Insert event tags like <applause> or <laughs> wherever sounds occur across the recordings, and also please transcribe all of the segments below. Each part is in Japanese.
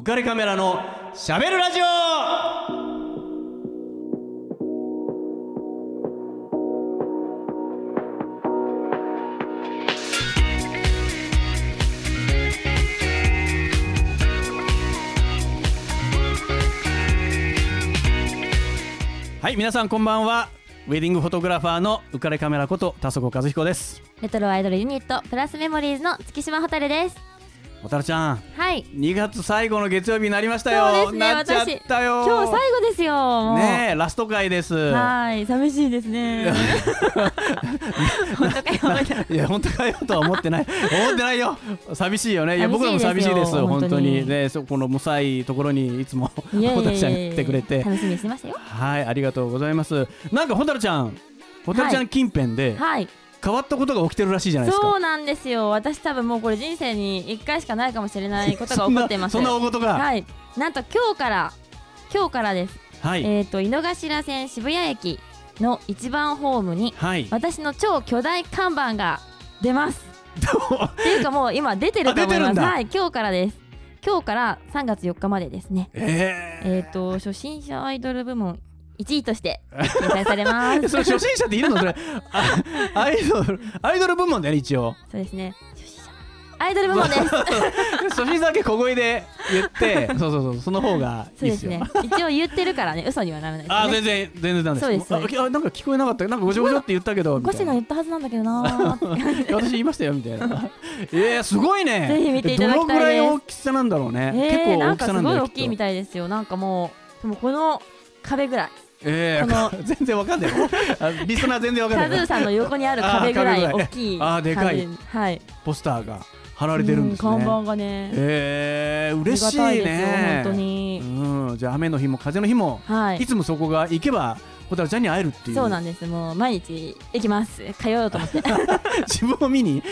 浮かれカメラのしゃべるラジオ。はい皆さんこんばんは。ウェディングフォトグラファーの浮かれカメラこと田底和彦です。レトロアイドルユニットプラスメモリーズの月島蛍です。おたるちゃんはい。2月最後の月曜日になりましたよ。なっちゃったよ。今日最後ですよねえラスト回です。はい寂しいですね。<laughs> 本当かよいや本当かよとは思ってない。思ってないよ。寂しいよね。いや僕らも寂しいです。本当に。に。ねそこのむさいところにいつもいやいホタルちゃん来てくれて。楽しみにしてましたよ。はいありがとうございます。なんかホタルちゃん。ホタルちゃん近辺ではい変わったことが起きてるらしいじゃないですか。そうなんですよ。私多分もうこれ人生に1回しかないかもしれないことが起こっています。そんな大事が？はい。なんと今日から今日からです、はい。えっ、と井の頭線渋谷駅の一番ホームにはい。私の超巨大看板が出ます。<laughs> っていうかもう今出てると思います。あ出てるんだ。はい今日からです。今日から3月4日までですね。ええっ、と初心者アイドル部門1位として掲載されまー、<laughs> すそれ初心者っているの？それ。あアイドルアイドル部門だよね一応。そうですね。初心者アイドル部門です。<laughs> 初心者だけ小声で言ってそうそうそうその方がそいういですよ。ですね。一応言ってるからね。嘘にはならないですね。あー全然全然なんです。そうです。あきあなんか聞こえなかった。なんかごちょごちょって言ったけどみたいな。ゴシが言ったはずなんだけどな私言いましたよみたいな。<laughs> えー、すごいね。ぜひ見ていただきたいです。どのぐらい大きさなんだろうね、えー、結構なんかす大きさなんだよごい大きいみたいですよ。なんかもうでもこの壁ぐらいえこのー、全然わかんない <laughs> あリスナー全然わかんないカズーさんの横にある壁ぐらい大きいあーでかい。壁。はい。ポスターが貼られてるんですね。う看板がね。えー、嬉しいね。本当に。うんじゃあ雨の日も風の日も、、はい。いつもそこが行けばホタルちゃんに会えるっていう。そうなんです。もう毎日行きます通おうと思って。<laughs> 自分を見に？<laughs>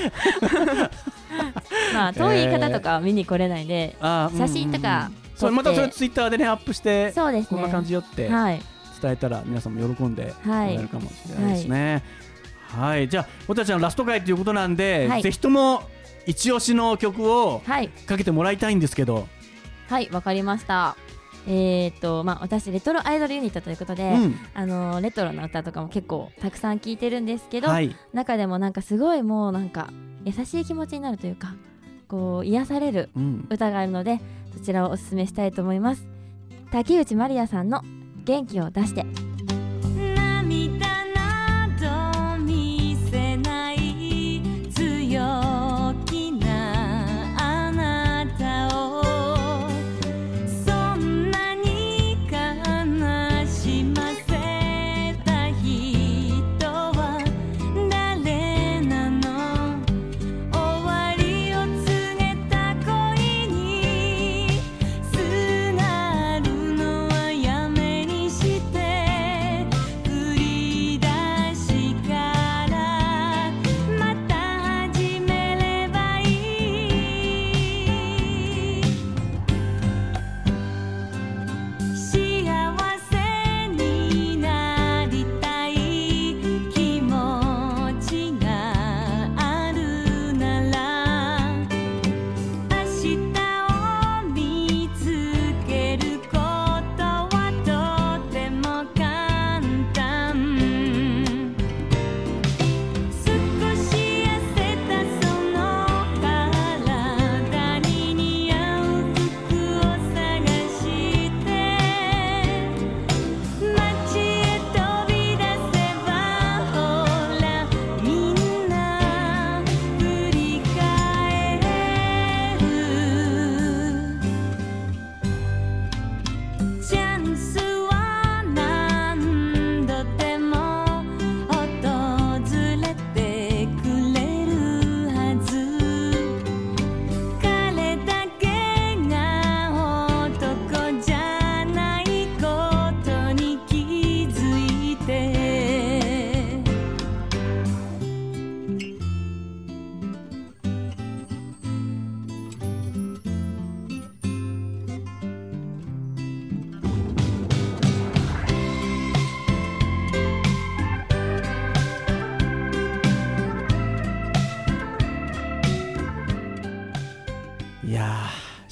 まあ遠い方とかは見に来れないんで、あー写真とかうん。うんうんそれまたそれツイッターでねアップしてそうですね。こんな感じよって。はい伝えたら皆さんも喜んでもらはいえるかもしれないですね。はい、じゃあホタルちゃんラスト回ということなんで、はい。ぜひとも一押しの曲をはい。かけてもらいたいんですけど、はいわかりました。えー、っとまあ私レトロアイドルユニットということで、うん、あのレトロな歌とかも結構たくさん聴いてるんですけど、はい、中でもなんかすごいもうなんか優しい気持ちになるというかこう癒されるうん、歌があるのでそちらをおすすめしたいと思います。竹内まりやさんの元気を出して。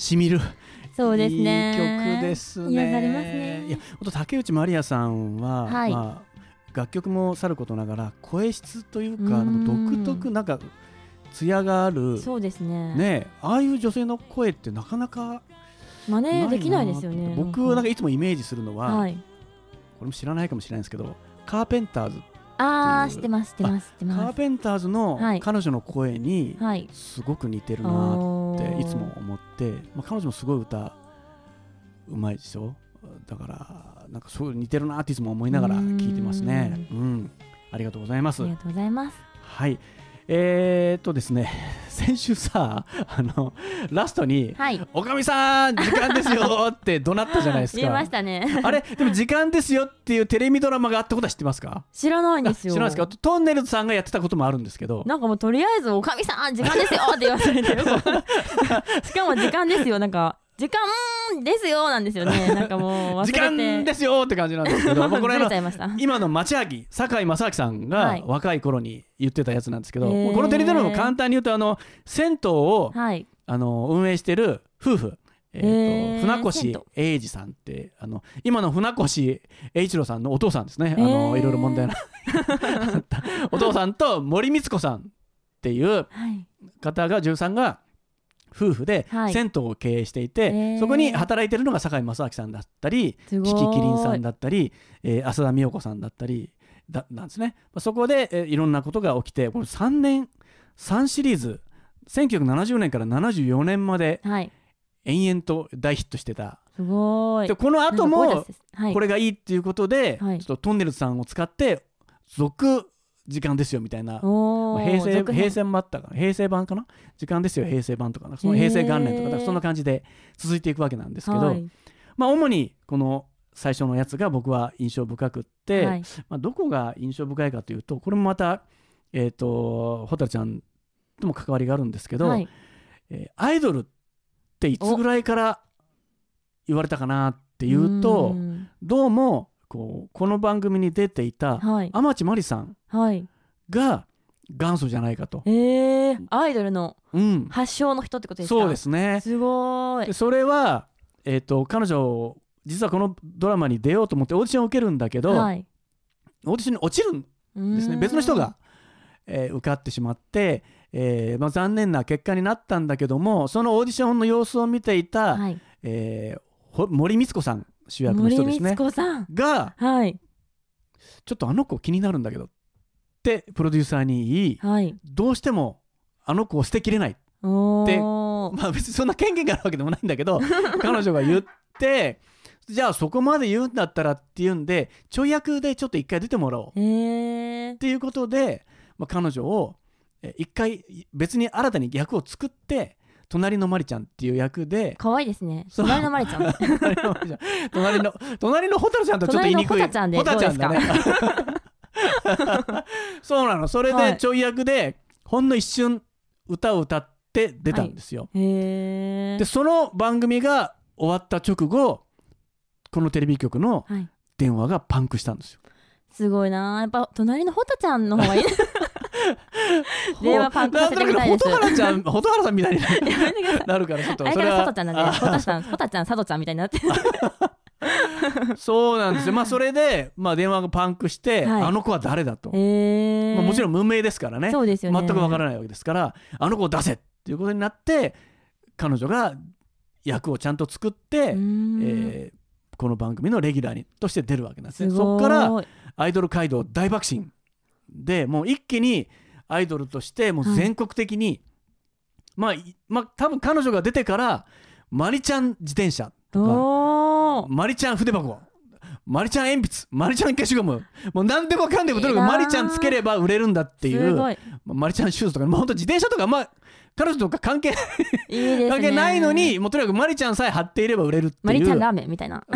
しみる。そうですね。いい曲ですね。癒されますね。いや本当竹内まりやさんは、はい。まあ楽曲もさることながら声質というか独特なんか艶があるそうですね。ねああいう女性の声ってなかなか真似できないですよね僕なんか。いつもイメージするのは、はい。これも知らないかもしれないんですけどカーペンターズああ知ってます知ってます知ってカーペンターズのはい。彼女の声にはい。すごく似てるなっおーていつも思って、まあ、彼女もすごい歌うまいでしょ？だからなんかそう似てるなっていつも思いながら聞いてますね。うん。ありがとうございます。ありがとうございます。はいえー、っとですね <laughs> 先週さあのラストにはい「おかみさん時間ですよ!」って怒鳴ったじゃないですか。言いましたね。あれでも時間ですよっていうテレビドラマがあったことは知ってますか？知らないんですよ。知らないですか？トンネルズさんがやってたこともあるんですけど。なんかもうとりあえず「おかみさん時間ですよ」って言わされてる。<laughs> しかも時間ですよなんか時間ですよなんですよね。なんかもう <laughs> 忘れ時て間ですよって感じなんですけど、<laughs> まあこれの今の町明堺正明さんがはい。若い頃に言ってたやつなんですけど、へー。このテレビドラマも簡単に言うとあの銭湯をはい。あの運営してる夫婦、えーと船銭越英二さんってあの今の船越英一郎さんのお父さんですね、あへのーいろいろ問題のあったお父さんと森光子さんっていうはい。方が13が夫婦ではい。銭湯を経営していて、へー。そこに働いてるのが堺正明さんだったりすごい。キキキリンさんだったり、えー浅田美代子さんだったりだなんですね。まあそこで、えーいろんなことが起きてこれ3年3シリーズ1970年から74年まではい。延々と大ヒットしてた。すごい。でこの後もこれがいいっていうことで、はい。ちょっとトンネルズさんを使って続時間ですよみたいな。おー。平成平成もあったかな。平成版かな？時間ですよ平成版とか。なその平成元年とかそんな感じで続いていくわけなんですけど、はい。まあ主にこの最初のやつが僕は印象深くって、はい。まあ、どこが印象深いかというとこれもまたえっ、と蛍ちゃんとも関わりがあるんですけど、はい。えーアイドルっていつぐらいから言われたかなっていうとどうもこうこの番組に出ていたはい。天地真理さんはい。が元祖じゃないかと。えー、アイドルのうん、発祥の人ってことですか？そうですね。すごい。でそれは、えー、と彼女実はこのドラマに出ようと思ってオーディションを受けるんだけど、はい。オーディションに落ちるんですね。別の人が、えー受かってしまって、えーまあ、残念な結果になったんだけどもそのオーディションの様子を見ていた、はい。えーほ森光子さん主役の森人ですね。光子さん。がはい。ちょっとあの子気になるんだけど。ってプロデューサーに言いはい。どうしてもあの子を捨てきれない。おでー。まあ別にそんな権限があるわけでもないんだけど <laughs> 彼女が言ってじゃあそこまで言うんだったらっていうんでちょい役でちょっと一回出てもらおう。っえー、ていうことで、まあ、彼女をえ一回別に新たに役を作って隣のまりちゃんっていう役で可愛いですね。隣のまり <laughs> ちゃん。隣の隣の隣のホタルちゃんとちょっと言いにくい。ホタちゃんでホタちゃんだね <laughs> そうなの。それはい。でちょい役でほんの一瞬歌を歌って出たんですよ、へえでその番組が終わった直後このテレビ局のはい。電話がパンクしたんですよ。すごいな。やっぱ隣のホタちゃんの方がいい。<laughs> 電話パンクさせてみたいです。ほなんとなく蛍原ちゃん蛍原さんみたいになるからちょっとあれからそれは佐藤ちゃんなんでホタちゃんホタちゃん佐藤ちゃんみたいになって <laughs> そうなんですよ。まあそれで、まあ、電話がパンクして、はい。あの子は誰だと、まあ、もちろん無名ですからね。そうですよね。全くわからないわけですからあの子を出せっていうことになって彼女が役をちゃんと作って、えーこの番組のレギュラーにとして出るわけなんですね。そこからアイドル街道大爆心でもう一気にアイドルとしてもう全国的に、まあいまあ多分彼女が出てからマリちゃん自転車とかマリちゃん筆箱。マリちゃん鉛筆。マリちゃん消しゴム。もう何でもかんでもとにかくマリちゃんつければ売れるんだっていうマリちゃんシューズとかもうほんと自転車とかまあ彼女とか関係関係ないのにもうとにかくマリちゃんさえ貼っていれば売れるっていう。マリちゃんラーメンみたいな。<laughs>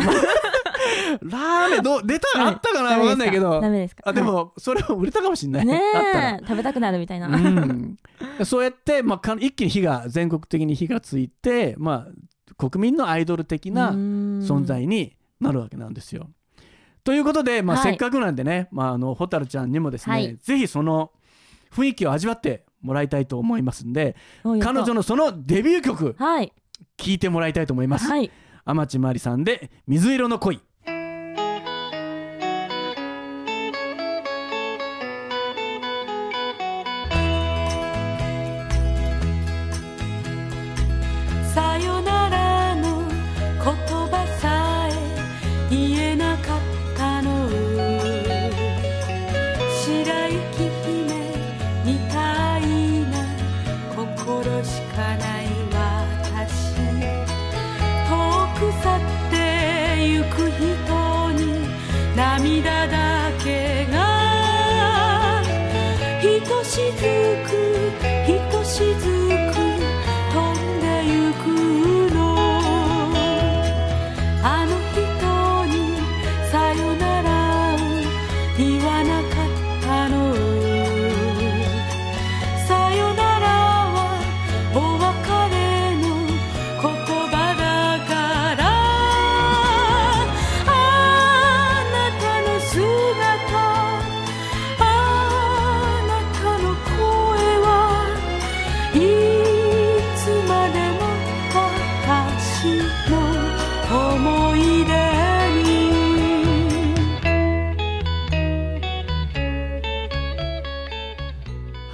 ラーメンどう出たあったかな？分か？んないけど。あでもそれも売れたかもしれない、ねあったら。え食べたくなるみたいな、うん、そうやって、まあ、か一気に火が全国的に火がついて、まあ、国民のアイドル的な存存在になるわけなんですよ。ということで、まあはい。せっかくなんでね、まあ、あの蛍ちゃんにもですね、はい。ぜひその雰囲気を味わってもらいたいと思いますんで彼女ののそのデビュー曲はい。聞いてもらいたいと思います、はい。天地真理さんで水色の恋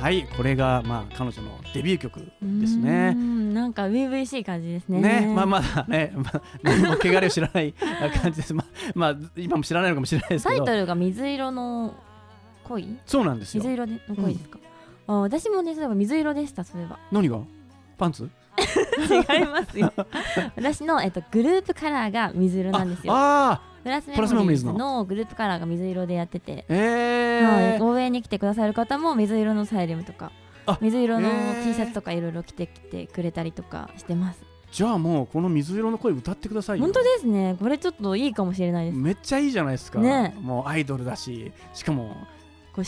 はいこれがまあ彼女のデビュー曲ですね。んなんか初々しい感じですね。ねまあまだね、<laughs> まあ、何も汚れを知らない感じです。まあ、まあ、今も知らないのかもしれないですけど。タイトルが水色の恋？そうなんですよ。水色での恋ですか、あ私もねそういえば水色でしたそういえば。何が？パンツ？<laughs> 違いますよ。私の、えっと、グループカラーが水色なんですよ。ああプラスメモモリーズののグループカラーが水色でやってて、えー、はい。応援に来てくださる方も水色のサイレムとかあ水色の T シャツとかいろいろ着てきてくれたりとかしてます。じゃあもうこの水色の声歌ってくださいよ。本当ですね。これちょっといいかもしれないです。めっちゃいいじゃないですか、ね。もうアイドルだししかも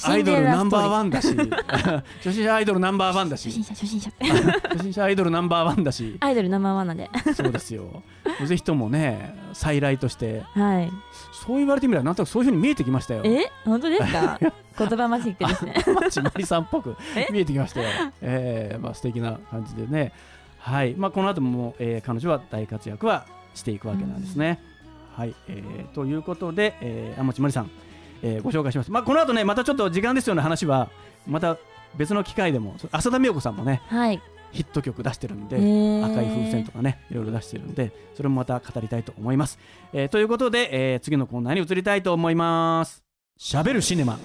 アイドルナンバーワンだし。<laughs> 初心者アイドルナンバーワンだし。初心者初心者。<laughs> 初心者アイドルナンバーワンだし。アイドルナンバーワンなんで。そうですよ。ぜひともね再来として。はい。そう言われてみればなんとなくそういうふうに見えてきましたよ。え？本当ですか？<laughs> 言葉マジックですね。町まりさんっぽくえ？見えてきましたよ。えーまあ素敵な感じでね。はい。まあこの後も、えー彼女は大活躍はしていくわけなんですね。はい。えーということで、えー、天地まりさん、えーご紹介します。まあこの後ねまたちょっと時間ですような話は。また別の機会でも浅田美代子さんもねはい。ヒット曲出してるんで。赤い風船とかねいろいろ出してるんでそれもまた語りたいと思います、えーということで、えー次のコーナーに移りたいと思います。しゃべるシネマ。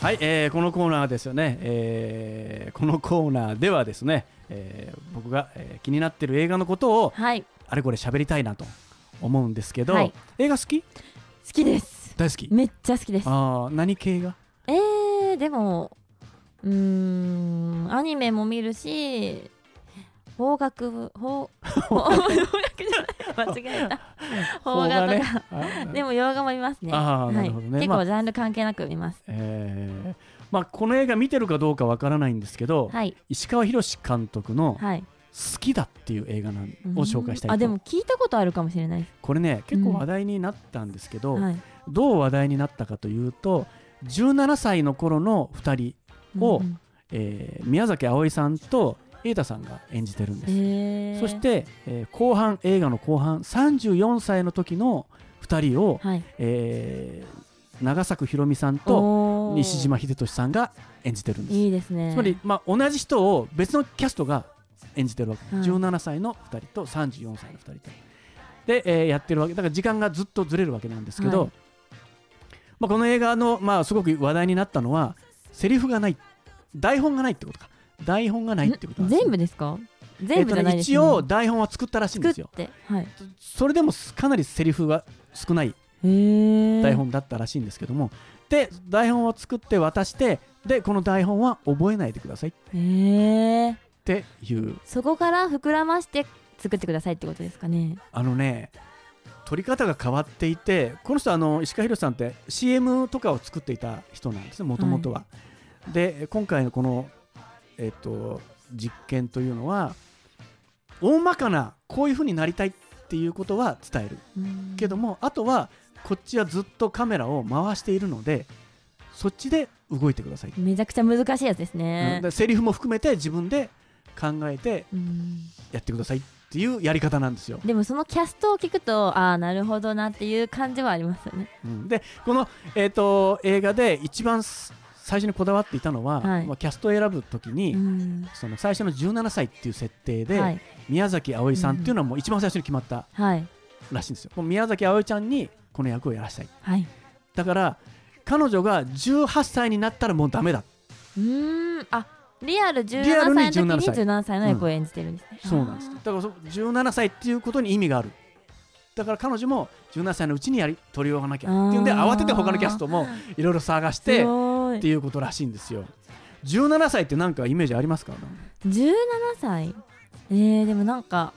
はい、えーこのコーナーですよね、えーこのコーナーではですね、えー僕が、えー気になってる映画のことをはい。あれこれ喋りたいなと思うんですけど、はい。映画好き？好きです。大好き？めっちゃ好きです。ああ何系が？えー、でもうーんアニメも見るし邦楽部邦 <laughs> 邦楽じゃない。間違えた。<laughs> 邦画とか、あでも洋画も見ますね。はいなるほどね。まあ結構ジャンル関係なく見ます、えーまあこの映画見てるかどうかわからないんですけど、はい。石川博監督のはい「好きだ」っていう映画なんを紹介したいと。あでも聞いたことあるかもしれない。これね結構うん。話題になったんですけど、はい。どう話題になったかというと17歳の頃の2人をうんうん。えー宮崎あおいさんと瑛太さんが演じてるんです、そして、えー後半映画の後半34歳の時の2人を、はい。えー長作ひろみさんと西島秀俊さんが演じてるんです。いいですね。つまり、まあ、同じ人を別のキャストが演じてるわけ、はい。17歳の2人と34歳の2人と。で、えーやってるわけ。だから時間がずっとずれるわけなんですけど、はい。まあ、この映画の、まあ、すごく話題になったのはセリフがない台本がないってことか。台本がないってことなんですよ。全部ですか？全部じゃないですえっとね一応台本は作ったらしいんですよ。はい。それでもかなりセリフが少ない台本だったらしいんですけども、で台本を作って渡してでこの台本は覚えないでください。っていう。そこから膨らまして作ってくださいってことですかね。あのね撮り方が変わっていてこの人あの石川博さんって CM とかを作っていた人なんですねもともとは。で今回のこの、えっと実験というのは大まかなこういうふうになりたいっていうことは伝える。けどもあとはこっちはずっとカメラを回しているのでそっちで動いてください、めちゃくちゃ難しいやつですうねん、でセリフも含めて自分で考えてうん。やってくださいっていうやり方なんですよ、でもそのキャストを聞くとああなるほどなっていう感じはありますよね。うん。でこの、えー、と映画で一番す最初にこだわっていたのは、はい。まあ、キャストを選ぶときに、うん。その最初の17歳っていう設定で、はい。宮崎あおいさんっていうのはもう一番最初に決まったはいらしいんですよ。宮崎あおいちゃんにこの役をやらしたい。はいだから彼女が18歳になったらもうダメだ。うーんあリアル17リアルに歳の時に17歳17歳の役を演じてるんですね、そうなんです。だからそ17歳っていうことに意味がある。だから彼女も17歳のうちにやり取り終わらなきゃっていうんで慌てて他のキャストもいろいろ探しすてっていうことらしいんですよ。17歳ってなんかイメージありますか？17歳？えー、でもなんか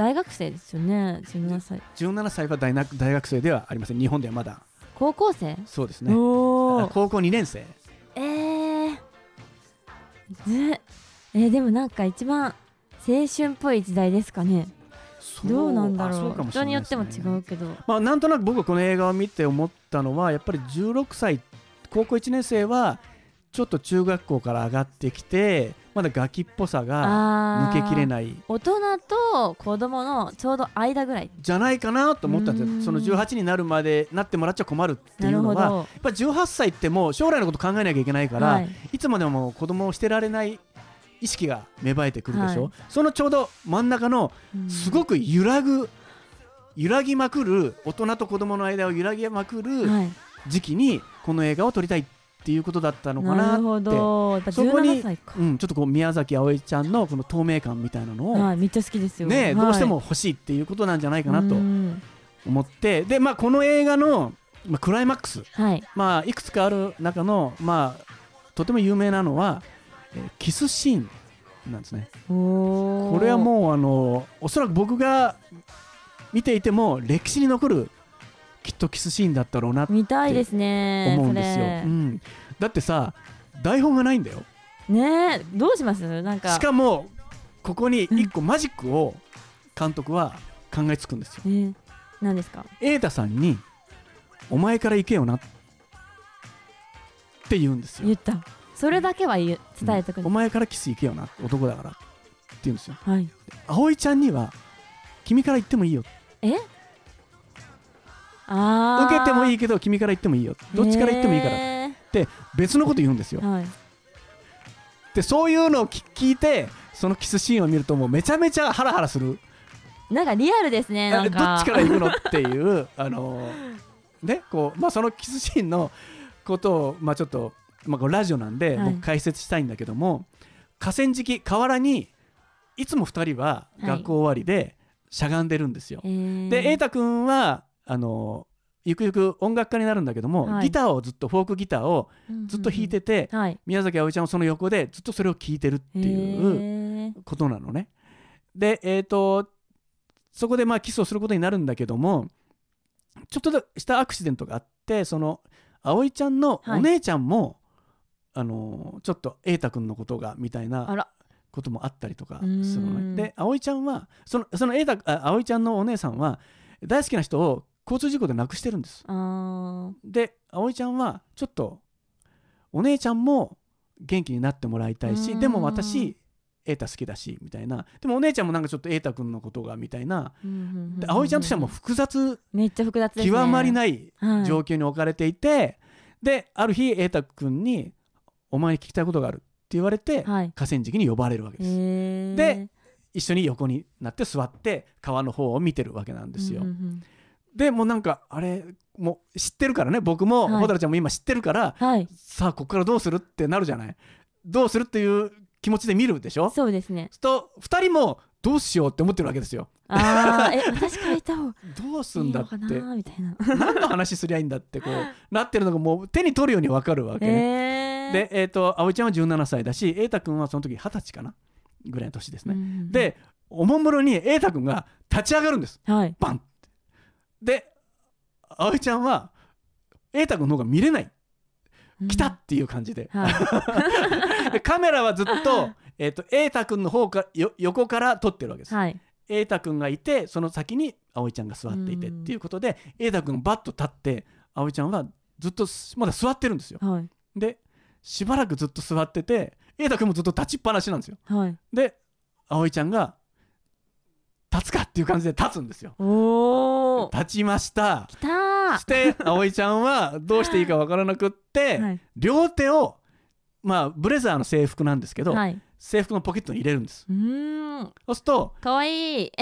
大学生ですよね17歳 ?17 歳は大学大学生ではありません。日本ではまだ。高校生、そうですね。高校2年生。えー、ずえー、でもなんか一番青春っぽい時代ですかね。どうなんだろう。かもしれ人によっても違うけど。まあ、なんとなく僕はこの映画を見て思ったのはやっぱり16歳高校1年生はちょっと中学校から上がってきてまだガキっぽさがあ抜けきれいない。大人と子供のちょうど間ぐらい。じゃないかなと思ったんですよ。その18になるまでなってもらっちゃ困るってないうのはやど。っぱり18歳ってもう将来のこと考えなきゃいけないから、はい。い、つまでも子供をしてられない意識が芽生えてくるでしょ、はい。そのちょうど真ん中のうん。すごく揺らぐ揺らぎまくる大人と子供の間を揺らぎまくるはい。時期にこの映画を撮りたいっていうことだったのかなって。そこに17歳か、うん、ちょっとこう宮崎あおいちゃんのこの透明感みたいなのを、はいめっちゃ好きですよ。ねはい。どうしても欲しいっていうことなんじゃないかなとうん。思って。で、まあ、この映画の、まあ、クライマックス、はい。まあ、いくつかある中の、まあ、とても有名なのは、えーキスシーンなんですね。これはもうあのおそらく僕が見ていても歴史に残るきっとキスシーンだったろうなと見たいですね思うんですよ。うん、だってさ台本がないんだよ。ねえどうします？なんか。しかもここに一個マジックを監督は考えつくんですよ。えー、何ですか？瑛太さんに「お前から行けよな」って言うんですよ。言った。それだけは言う伝えてくれ、お前からキス行けよな。男だから。って言うんですよ。はい。葵ちゃんには君から言ってもいいよ。え？あ受けてもいいいけど君から言ってもいいよ。どっちから言ってもいいから。へ別のこと言うんですよ。ー。はい。でそういうのを聞聞いてそのキスシーンを見るともうめちゃめちゃハラハラする。なんかリアルですねどんか。っちから行くのっていう <laughs> あのねこうまあそのキスシーンのことをまあちょっとまあラジオなんではい。僕解説したいんだけども、河川敷河原にいつも2人は学校終わりでしゃがんでるんですよ。えー。で瑛太君はあのゆくゆく音楽家になるんだけども、はい。ギターをずっとフォークギターをずっと弾いてて、はい。宮崎あおいちゃんはその横でずっとそれを聴いてるっていうことなのね。で、えー、とそこでまあキスをすることになるんだけどもちょっとしたアクシデントがあってその葵ちゃんのお姉ちゃんも、あのちょっと瑛太君のことがみたいあなら。こともあったりとかすうるーのんね。で葵ちゃんはそのその瑛太あ葵ちゃんのお姉さんは大好きな人を交通事故で亡くしてるんです。で葵ちゃんはちょっとお姉ちゃんも元気になってもらいたいしうん。でも私瑛太好きだしみたいな。でもお姉ちゃんもなんかちょっと瑛太君のことがみたいな。うんうん葵ちゃんとしてはもう複雑めっちゃ複雑ですね極まりないはい状況に置かれていて、である日瑛太君に「お前に聞きたいことがある」って言われて、はい。河川敷に呼ばれるわけです、で一緒に横になって座って川の方を見てるわけなんですよ、うんうんでもうなんかあれもう知ってるからね僕もはい。蛍、ちゃんも今知ってるからうんはい。さあここからどうするってなるじゃない？どうするっていう気持ちで見るでしょ？そうですね。と2人もどうしようって思ってるわけですよ。あーえ <laughs> 私から言った方。がどうすいいんだって。のかな？みたいな。何の話すりゃいいんだってこう <laughs> なってるのがもう手に取るように分かるわけね、えー。でえっ、と葵ちゃんは17歳だし瑛太君はその時20歳かな？ぐらいの年ですね、でおもむろに瑛太君が立ち上がるんです。はい。バンで葵ちゃんは瑛太君の方が見れない。来たっていう感じで,、うんはい。<laughs> でカメラはずっと, <laughs> えー、と瑛太君の方かよ横から撮ってるわけです。はい。瑛太君がいてその先に葵ちゃんが座っていてうん。っていうことで瑛太君バッと立って葵ちゃんはずっとまだ座ってるんですよ。はい。でしばらくずっと座ってて瑛太君もずっと立ちっぱなしなんですよ。はい。で葵ちゃんが立つかっていう感じで立つんですよ。おお立ちました。きた。ーして葵ちゃんはどうしていいかわからなくって、はい。両手をまあブレザーの制服なんですけど、はい。制服のポケットに入れるんです。うーん。そうするとかわいい。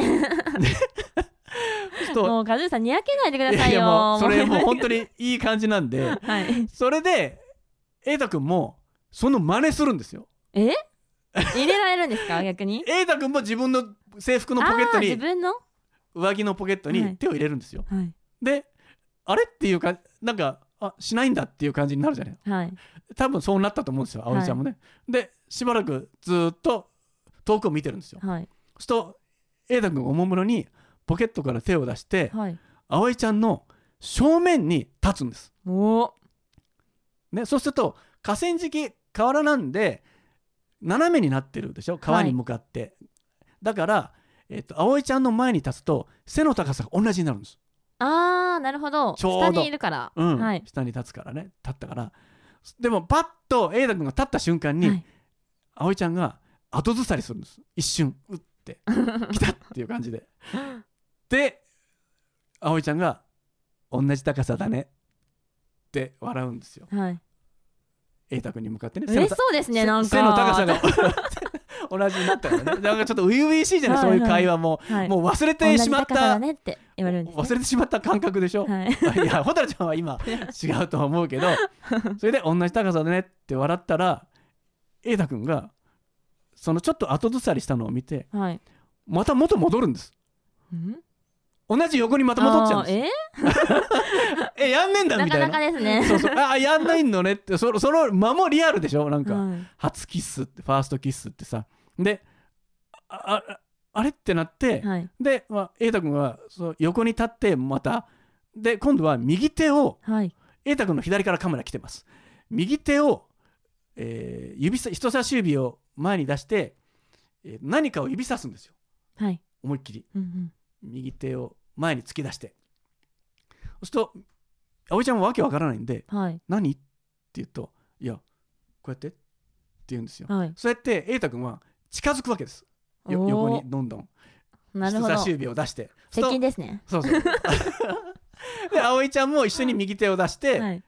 もうカズーさんにやけないでくださいよ。いやもうそれもう本当ににいい感じなんではい。それで瑛太君もその真似するんですよ。え？入れられるんですか？逆に？瑛太君も自分の制服のポケットに分の？上着のポケットはい。に手を入れるんですよ、はい。であれっていうかなんかあしないんだっていう感じになるじゃない？はい。多分そうなったと思うんですよ葵ちゃんもね、でしばらくずーっと遠くを見てるんですよ。はい。そうすると瑛太君がおもむろにポケットから手を出してはい。葵ちゃんの正面に立つんです、おおね、そうすると河川敷河原なんで斜めになってるでしょ？川に向かって、だから、えっと葵ちゃんの前に立つと背の高さが同じになるんです。あーなるほど。下にいるから。うん、はい。下に立つからね。立ったから。でもパッと瑛太君が立った瞬間に、はい。葵ちゃんが後ずさりするんです。一瞬うって。<laughs> 来たっていう感じで。で葵ちゃんが同じ高さだね。って笑うんですよ。はい。瑛太君に向かってね。背のた嬉しそうですねなんか。背の高さが <laughs> 同じになったからね。<laughs> なんかちょっと初々しいじゃない、はいはい。そういう会話も、はい。もう忘れてしまった、忘れてしまった感覚でしょ、はい。<laughs> いや蛍ちゃんは今 <laughs> 違うとは思うけどそれで同じ高さだねって笑ったら瑛太君がそのちょっと後ずさりしたのを見てはい。また元戻るんです。うん？同じ横にまた戻っちゃうんです。あーえ？やんねえんえなかだみたいな。なかですね。そうそう。あやんないのねって。そのその間もリアルでしょ？なんか、はい。初キッスってファーストキッスってさであああれってなって、はい。で、まあ、瑛太君はそう横に立ってまたで今度は右手をはい。瑛太君の左からカメラ来てます。右手を、えー指さ人差し指を前に出して、えー何かを指さすんですよ。はい。思いっきり。うんうん。右手を前に突き出して。そうすると葵ちゃんもわけわからないんではい「何?」って言うと「いやこうやって」って言うんですよ。はい。そうやって瑛太君は近づくわけです。よ横にどんどん。なるほど。人差し指を出して。接近ですね。そう。そう <laughs> で葵ちゃんも一緒に右手を出して「はい。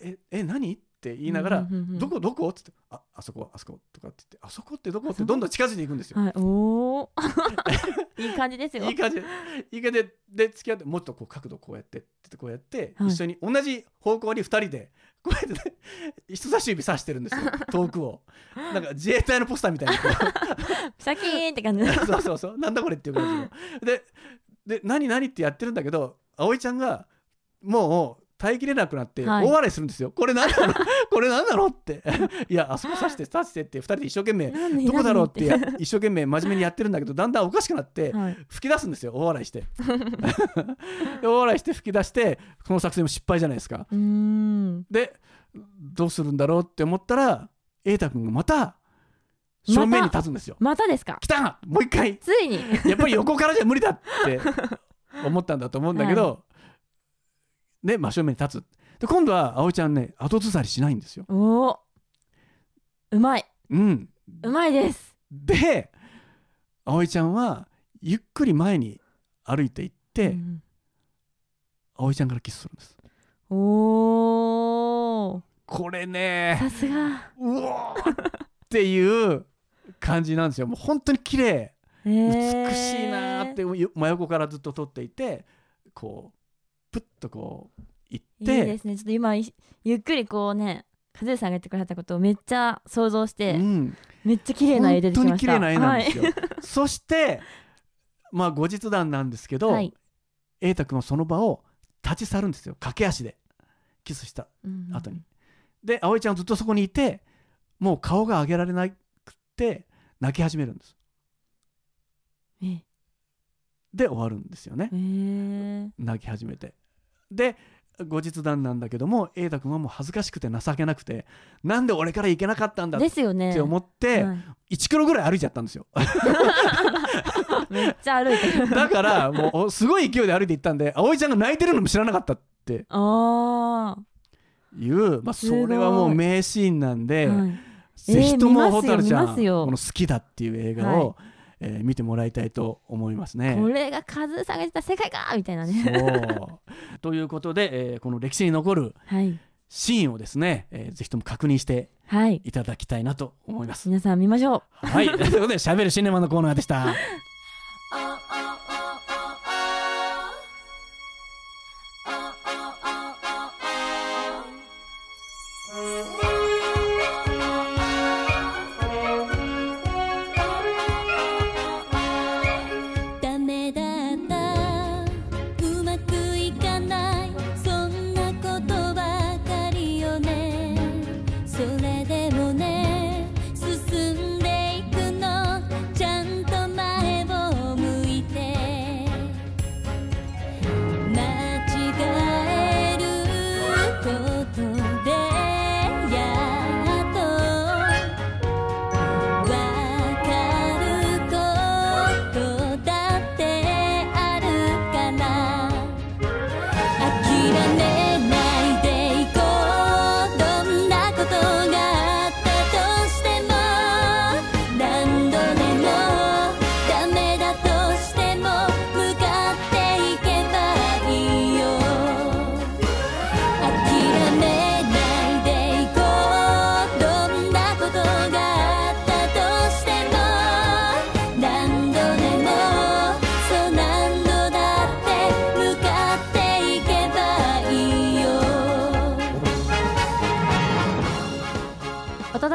ええ何?」って言いながら「うんうんうんうんどこどこ?」っつって「ああそこあそこ」とかって言って「あそこってどこ?」ってどんどん近づいていくんですよ。はい。おお <laughs> いい感じですよ。いい感じ。でいい感じでで付き合ってもっとこう角度こうやってってこうやって、はい。一緒に同じ方向に2人でこうやって、ね、人差し指さしてるんですよ。<laughs> 遠くを。なんか自衛隊のポスターみたいにこう。<laughs> シャキーンって感じ。そうそうそう。なんだこれっていう感じの。でで何何ってやってるんだけど葵ちゃんがもう耐えきれなくなってはい。大笑いするんですよ、これ何なの？<laughs> これ何なの？って。<laughs> いやあそこ刺して刺してって2人で一生懸命何どこだろうって一生懸命真面目にやってるんだけどだんだんおかしくなってはい。吹き出すんですよ。大笑いして。で <laughs> 大笑いして吹き出してこの作戦も失敗じゃないですか。でどうするんだろうって思ったら瑛太君がまた正面に立つんですよ、またですか？来た！もう一回。ついに。やっぱり横からじゃ無理だって思ったんだと思うんだけど、ね真正面に立つ。で今度は葵ちゃんね後ずさりしないんですよ。おおうまい。うん、うまいです。で葵ちゃんはゆっくり前に歩いていって、うん葵ちゃんからキスするんです。おおこれねさすが。うおーっていう感じなんですよ。もう本当に綺麗。美しいなーって真横からずっと撮っていてこうプッとこう行っいいてですね。ちょっと今いゆっくりこうね和江さんが言ってくれたことをめっちゃ想像して、うん、めっちゃ綺麗な絵出てきました。本当に綺麗な絵なんですよ。そしてまあ後日談なんですけど、はい、瑛太君はその場を立ち去るんですよ。駆け足で。キスしたうん後に。で葵ちゃんはずっとそこにいてもう顔が上げられなくて泣き始めるんです。え。で終わるんですよね。えー、泣き始めて。で後日談なんだけども瑛太君はもう恥ずかしくて情けなくてなんで俺から行けなかったんだっですよね。て思って、はい。1キロぐらい歩いちゃったんですよ。<laughs> めっちゃ歩いてる。だからもうすごい勢いで歩いていったんで葵ちゃんが泣いてるのも知らなかったって。ああいう、まあ、それはもう名シーンなんで、はい。ぜひとも蛍ちゃん、この「好きだ」っていう映画を、えー見てもらいたいと思いますね。これがカズーさんがた世界かみたいなねそう <laughs> ということで、えーこの歴史に残るはいシーンをですね、えーぜひとも確認してはいいただきたいなと思います。皆さん見ましょうはい、ということで、しゃべるシネマのコーナーでした。<laughs>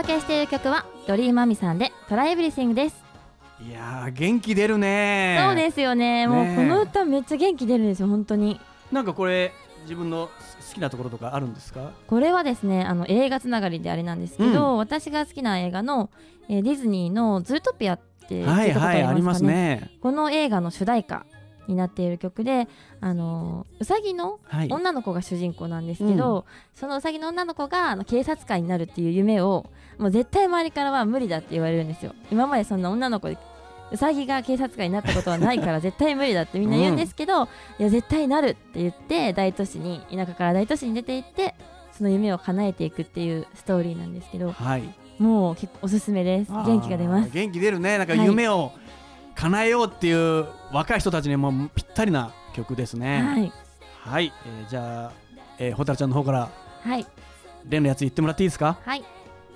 届けしている曲はドリーマミさんでトライエブリシングです、いやー、元気出るね。そうですよねもうこの歌めっちゃ元気出るんですよ本当になんかこれ、自分の好きなところとかあるんですか？これはですねあの映画つながりであれなんですけど、私が好きな映画の、えーディズニーの「ズートピア」って聞いたことありますかね,、はいはい、ありますね。この映画の主題歌になっている曲であのうさぎのはい。女の子が主人公なんですけど、そのうさぎの女の子があの警察官になるっていう夢をもう絶対周りからは無理だって言われるんですよ今までそんな女の子でうさぎが警察官になったことはないから <laughs> 絶対無理だってみんな言うんですけど、いや絶対なるって言って大都市に田舎から大都市に出て行ってその夢を叶えていくっていうストーリーなんですけどはい。もう結構おすすめです元気が出ます元気出るね。なんかはい夢を叶えようっていう若い人たちにもぴったりな曲ですね。はいはい。えーじゃあ、えー、ちゃんの方からはい例のやつ言ってもらっていいですか？はい。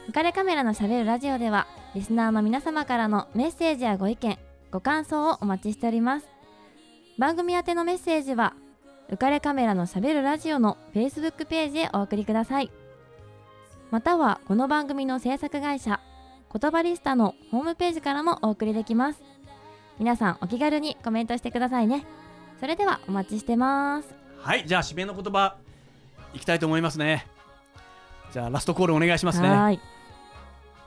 浮かれカメラのしゃべるラジオでは、リスナーの皆様からのメッセージやご意見、ご感想をお待ちしております。番組宛てのメッセージは、浮かれカメラのしゃべるラジオの Facebook ページへお送りください。または、この番組の制作会社、言葉リスタのホームページからもお送りできます。皆さんお気軽にコメントしてくださいね。それではお待ちしてます。はい。じゃあ、締めの言葉いきたいと思いますね。じゃあ、ラストコールお願いしますね。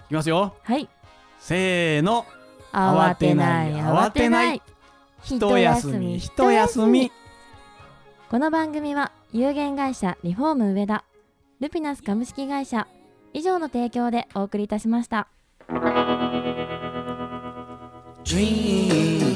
はいい。きますよ。はい。せーの。慌てない、慌てない。一休み、一休み。この番組は有限会社リフォーム上田ルピナス株式会社以上の提供でお送りいたしました Dream,